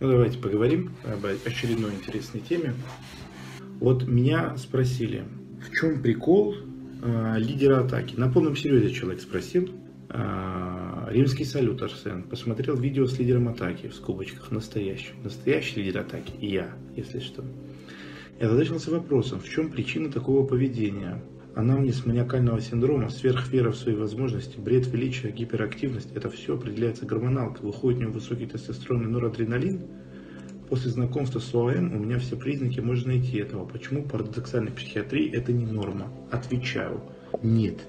Ну, давайте поговорим об очередной интересной теме. Вот меня спросили, в чем прикол э, лидера атаки? На полном серьезе человек спросил. Э, римский салют, Арсен. Посмотрел видео с лидером атаки, в скобочках, настоящий. Настоящий лидер атаки. И я, если что. Я задачился вопросом, в чем причина такого поведения? Анамнез маниакального синдрома, сверхвера в свои возможности, бред величия, гиперактивность – это все определяется гормоналкой. Выходит у него высокий тестостерон и норадреналин. После знакомства с ОАМ у меня все признаки можно найти этого. Почему парадоксальной психиатрии это не норма? Отвечаю, нет.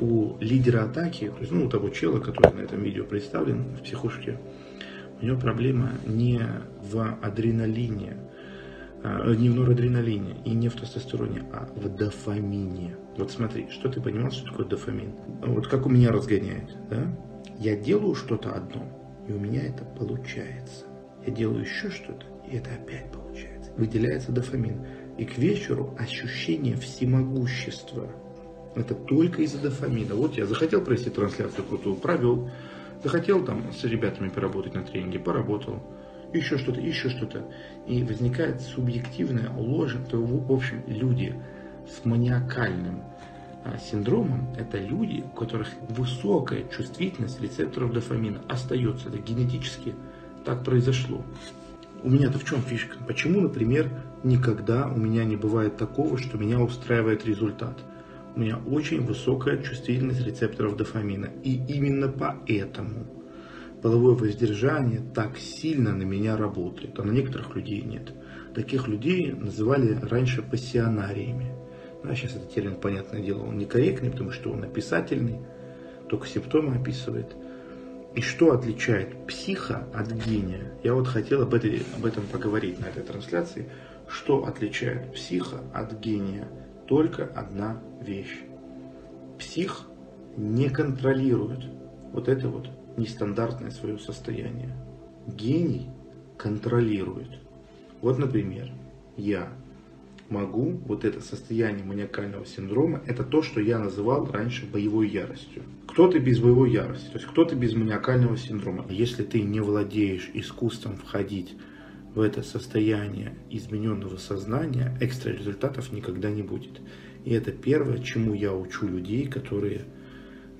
У лидера атаки, то есть ну, у того чела, который на этом видео представлен в психушке, у него проблема не в адреналине, не в норадреналине и не в тестостероне, а в дофамине. Вот смотри, что ты понимал, что такое дофамин? Вот как у меня разгоняет, да? Я делаю что-то одно, и у меня это получается. Я делаю еще что-то, и это опять получается. Выделяется дофамин. И к вечеру ощущение всемогущества. Это только из-за дофамина. Вот я захотел провести трансляцию крутую, провел. Захотел там с ребятами поработать на тренинге, поработал еще что-то, еще что-то. И возникает субъективная ложь. То, в общем, люди с маниакальным а, синдромом – это люди, у которых высокая чувствительность рецепторов дофамина остается. Это генетически так произошло. У меня-то в чем фишка? Почему, например, никогда у меня не бывает такого, что меня устраивает результат? У меня очень высокая чувствительность рецепторов дофамина. И именно поэтому половое воздержание так сильно на меня работает, а на некоторых людей нет. Таких людей называли раньше пассионариями. А сейчас этот термин, понятное дело, он некорректный, потому что он описательный, только симптомы описывает. И что отличает психа от гения? Я вот хотел об, этой, об этом поговорить на этой трансляции. Что отличает психа от гения? Только одна вещь. Псих не контролирует вот это вот нестандартное свое состояние. Гений контролирует. Вот, например, я могу, вот это состояние маниакального синдрома, это то, что я называл раньше боевой яростью. Кто-то без боевой ярости, то есть кто-то без маниакального синдрома. Если ты не владеешь искусством входить в это состояние измененного сознания, экстра результатов никогда не будет. И это первое, чему я учу людей, которые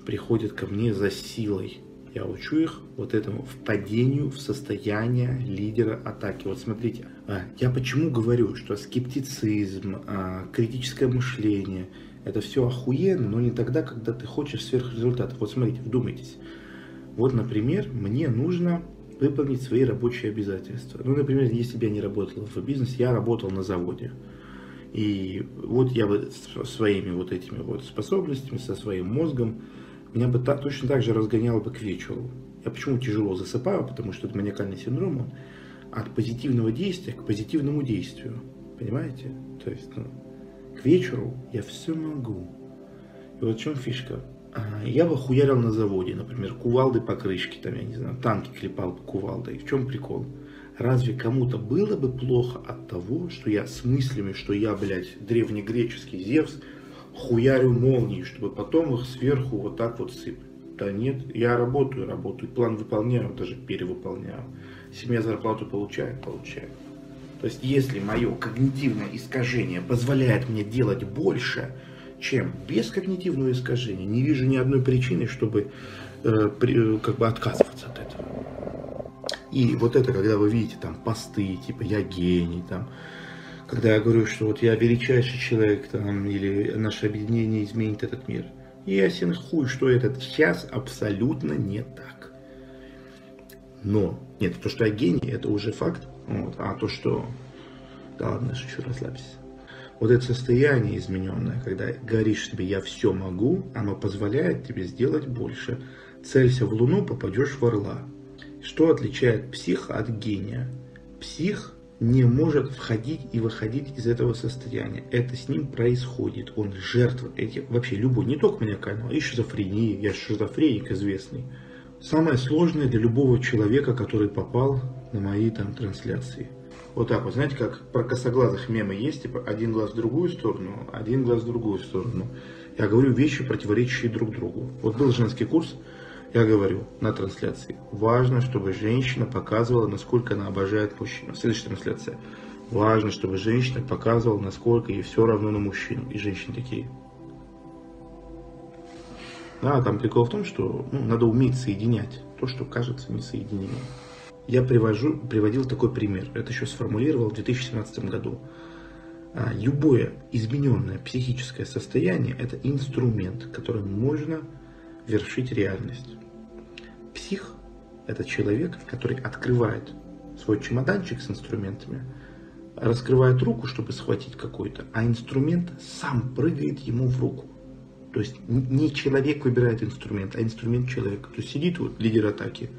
приходят ко мне за силой я учу их вот этому впадению в состояние лидера атаки. Вот смотрите, а, я почему говорю, что скептицизм, а, критическое мышление, это все охуенно, но не тогда, когда ты хочешь сверхрезультатов. Вот смотрите, вдумайтесь. Вот, например, мне нужно выполнить свои рабочие обязательства. Ну, например, если бы я не работал в бизнесе, я работал на заводе. И вот я бы своими вот этими вот способностями, со своим мозгом меня бы так, точно так же разгоняло бы к вечеру. Я почему тяжело засыпаю? Потому что это маниакальный синдром, он от позитивного действия к позитивному действию. Понимаете? То есть, ну, к вечеру я все могу. И вот в чем фишка. А, я бы хуярил на заводе, например, кувалды по крышке, там, я не знаю, танки клепал по кувалдой. В чем прикол? Разве кому-то было бы плохо от того, что я с мыслями, что я, блядь, древнегреческий Зевс, хуярю молнии, чтобы потом их сверху вот так вот сыпать. Да нет, я работаю, работаю, план выполняю, даже перевыполняю. Семья зарплату получает, получает. То есть, если мое когнитивное искажение позволяет мне делать больше, чем без когнитивного искажения, не вижу ни одной причины, чтобы э, при, э, как бы отказываться от этого. И вот это, когда вы видите там посты, типа я гений, там когда я говорю, что вот я величайший человек там, или наше объединение изменит этот мир. Ясен хуй, что это сейчас абсолютно не так. Но, нет, то, что я гений, это уже факт. Вот, а то, что... Да ладно, шучу, расслабься. Вот это состояние измененное, когда говоришь себе «я все могу», оно позволяет тебе сделать больше. Целься в Луну, попадешь в Орла. Что отличает психа от гения? Псих не может входить и выходить из этого состояния. Это с ним происходит. Он жертва этих, вообще любой, не только маниакального, и шизофрении. Я шизофреник известный. Самое сложное для любого человека, который попал на мои там трансляции. Вот так вот, знаете, как про косоглазых мемы есть, типа один глаз в другую сторону, один глаз в другую сторону. Я говорю вещи, противоречащие друг другу. Вот был женский курс, Я говорю на трансляции, важно, чтобы женщина показывала, насколько она обожает мужчину. Следующая трансляция. Важно, чтобы женщина показывала, насколько ей все равно на мужчину. И женщины такие. Да, там прикол в том, что ну, надо уметь соединять то, что кажется несоединимым. Я привожу, приводил такой пример. Это еще сформулировал в 2017 году. А, любое измененное психическое состояние – это инструмент, которым можно вершить реальность. Псих – это человек, который открывает свой чемоданчик с инструментами, раскрывает руку, чтобы схватить какой-то, а инструмент сам прыгает ему в руку. То есть не человек выбирает инструмент, а инструмент человека. То есть сидит вот лидер атаки,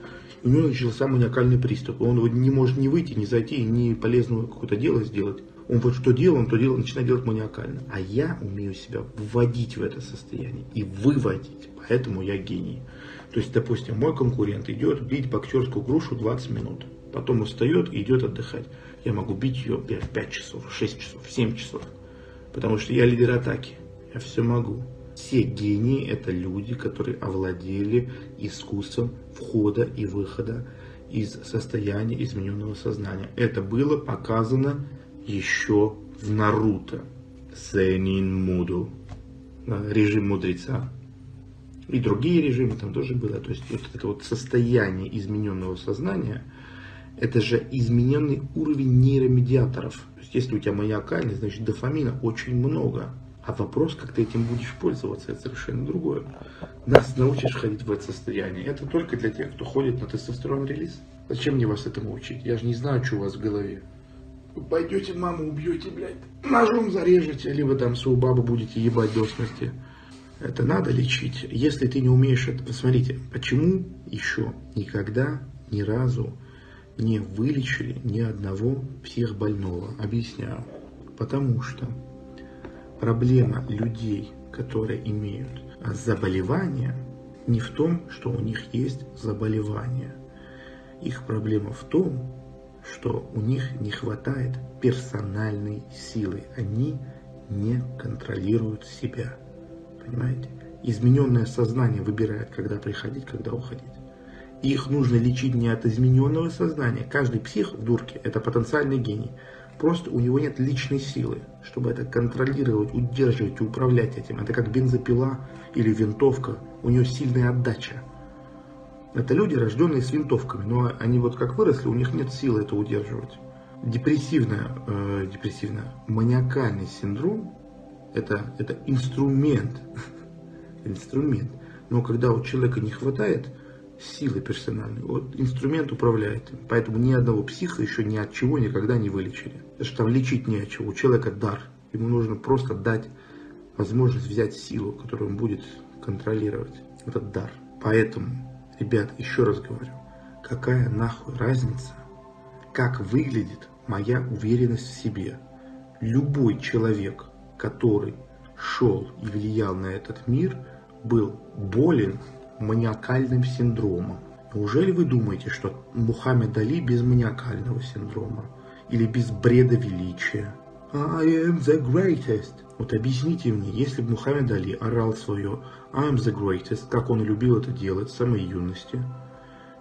у него начался маниакальный приступ. Он не может не выйти, не зайти, ни полезного какое-то дело сделать. Он вот что делал, он то делал, начинает делать маниакально. А я умею себя вводить в это состояние и выводить. Поэтому я гений. То есть, допустим, мой конкурент идет бить боксерскую грушу 20 минут. Потом устает и идет отдыхать. Я могу бить ее 5, 5 часов, 6 часов, 7 часов. Потому что я лидер атаки. Я все могу. Все гении – это люди, которые овладели искусством входа и выхода из состояния измененного сознания. Это было показано еще в Наруто. Сенин Муду. Режим мудреца. И другие режимы там тоже было. То есть вот это вот состояние измененного сознания, это же измененный уровень нейромедиаторов. То есть если у тебя маниакальный, значит дофамина очень много. А вопрос, как ты этим будешь пользоваться, это совершенно другое. Нас научишь ходить в это состояние. Это только для тех, кто ходит на тестостерон релиз. Зачем мне вас этому учить? Я же не знаю, что у вас в голове. Пойдете маму убьете, блядь, ножом зарежете, либо там свою бабу будете ебать до смерти. Это надо лечить. Если ты не умеешь это... Посмотрите, почему еще никогда, ни разу не вылечили ни одного психбольного? Объясняю. Потому что проблема людей, которые имеют заболевания, не в том, что у них есть заболевание. Их проблема в том, что у них не хватает персональной силы. Они не контролируют себя. Понимаете? Измененное сознание выбирает, когда приходить, когда уходить. их нужно лечить не от измененного сознания. Каждый псих в дурке – это потенциальный гений. Просто у него нет личной силы, чтобы это контролировать, удерживать и управлять этим. Это как бензопила или винтовка. У него сильная отдача. Это люди, рожденные с винтовками, но они вот как выросли, у них нет силы это удерживать. Депрессивная, э, депрессивная, маниакальный синдром это, это инструмент, инструмент. Но когда у человека не хватает силы персональной, вот инструмент управляет им. Поэтому ни одного психа еще ни от чего никогда не вылечили. Потому что там лечить не от чего. У человека дар. Ему нужно просто дать возможность взять силу, которую он будет контролировать. Этот дар. Поэтому Ребят, еще раз говорю, какая нахуй разница, как выглядит моя уверенность в себе. Любой человек, который шел и влиял на этот мир, был болен маниакальным синдромом. Неужели вы думаете, что Мухаммед Али без маниакального синдрома? Или без бреда величия? I am the greatest. Вот объясните мне, если бы Мухаммед Али орал свое I am the greatest, как он любил это делать с самой юности,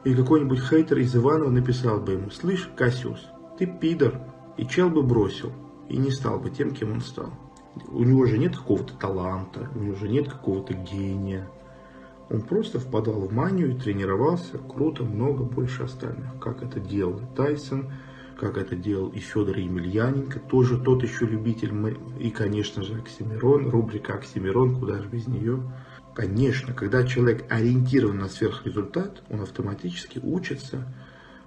и какой-нибудь хейтер из Иванова написал бы ему, слышь, Кассиус, ты пидор, и чел бы бросил, и не стал бы тем, кем он стал. У него же нет какого-то таланта, у него же нет какого-то гения. Он просто впадал в манию и тренировался круто, много больше остальных, как это делал Тайсон, как это делал и Федор Емельяненко, тоже тот еще любитель, и, конечно же, Оксимирон, рубрика Оксимирон, куда же без нее. Конечно, когда человек ориентирован на сверхрезультат, он автоматически учится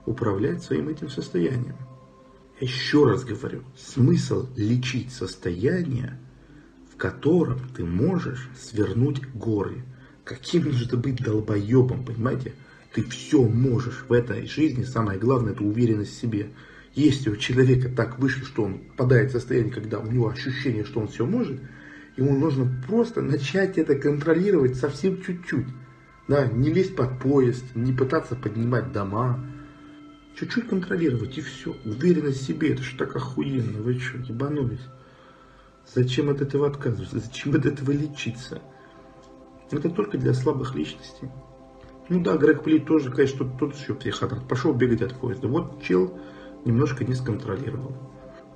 управлять своим этим состоянием. Еще раз говорю, смысл лечить состояние, в котором ты можешь свернуть горы. Каким нужно быть долбоебом, понимаете? Ты все можешь в этой жизни, самое главное, это уверенность в себе. Если у человека так вышло, что он попадает в состояние, когда у него ощущение, что он все может, ему нужно просто начать это контролировать совсем чуть-чуть. Да, не лезть под поезд, не пытаться поднимать дома. Чуть-чуть контролировать и все. Уверенность в себе, это же так охуенно. Вы что, ебанулись? Зачем от этого отказываться? Зачем от этого лечиться? Это только для слабых личностей. Ну да, Грег Плит тоже, конечно, тот, еще психопат. Пошел бегать от поезда. Вот чел немножко не сконтролировал.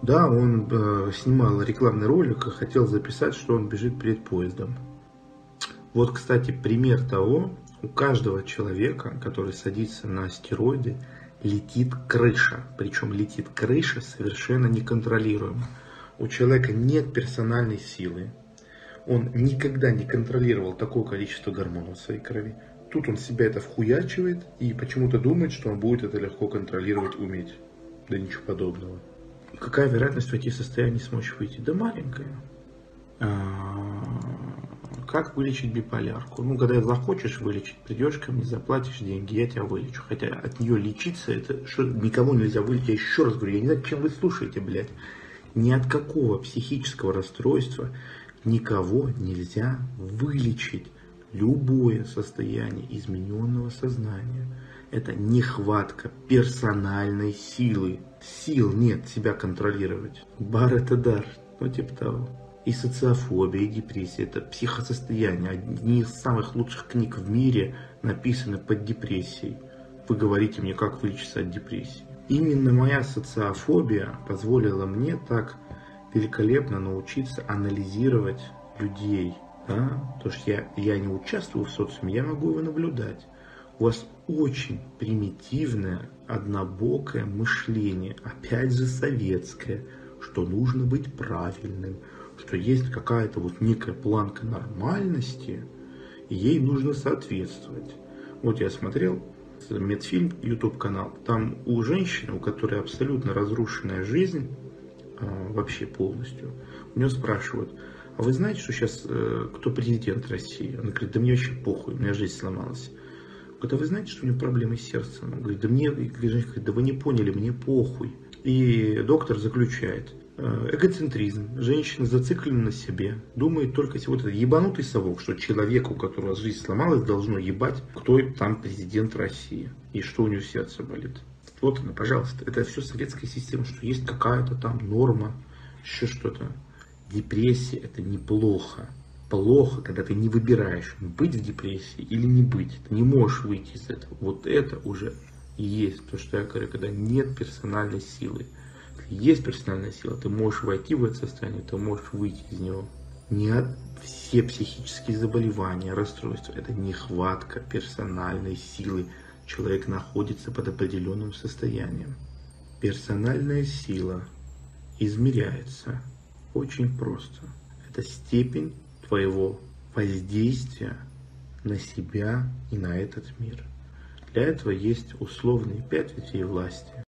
Да, он э, снимал рекламный ролик и хотел записать, что он бежит перед поездом. Вот, кстати, пример того, у каждого человека, который садится на стероиды, летит крыша. Причем летит крыша совершенно неконтролируемо. У человека нет персональной силы. Он никогда не контролировал такое количество гормонов в своей крови. Тут он себя это вхуячивает и почему-то думает, что он будет это легко контролировать, уметь. Да ничего подобного. Какая вероятность войти в состояние смочь выйти? Да маленькая. А, как вылечить биполярку? Ну, когда захочешь вылечить, придешь ко мне, заплатишь деньги, я тебя вылечу. Хотя от нее лечиться, это что, никому нельзя вылечить. Я еще раз говорю, я не знаю, чем вы слушаете, блядь. Ни от какого психического расстройства никого нельзя вылечить. Любое состояние измененного сознания – это нехватка персональной силы. Сил нет себя контролировать. Бар – это дар, ну типа того. И социофобия, и депрессия – это психосостояние. Одни из самых лучших книг в мире написаны под депрессией. Вы говорите мне, как вылечиться от депрессии. Именно моя социофобия позволила мне так великолепно научиться анализировать людей. Да? Потому что я, я не участвую в социуме, я могу его наблюдать. У вас очень примитивное, однобокое мышление, опять же советское, что нужно быть правильным, что есть какая-то вот некая планка нормальности, и ей нужно соответствовать. Вот я смотрел медфильм, YouTube канал, там у женщины, у которой абсолютно разрушенная жизнь, а, вообще полностью, у нее спрашивают, а вы знаете, что сейчас э, кто президент России? Она говорит, да мне вообще похуй, у меня жизнь сломалась. Говорит, а вы знаете, что у нее проблемы с сердцем? Он говорит, да мне, да вы не поняли, мне похуй. И доктор заключает, Э, эгоцентризм. Женщина зациклена на себе, думает только вот этот ебанутый совок, что человеку, у которого жизнь сломалась, должно ебать, кто там президент России и что у него сердце болит. Вот она, пожалуйста. Это все советская система, что есть какая-то там норма, еще что-то. Депрессия это неплохо. Плохо, когда ты не выбираешь, быть в депрессии или не быть. Ты не можешь выйти из этого. Вот это уже есть то, что я говорю, когда нет персональной силы есть персональная сила, ты можешь войти в это состояние, ты можешь выйти из него. Не все психические заболевания, расстройства, это нехватка персональной силы. Человек находится под определенным состоянием. Персональная сила измеряется очень просто. Это степень твоего воздействия на себя и на этот мир. Для этого есть условные пять ветвей власти.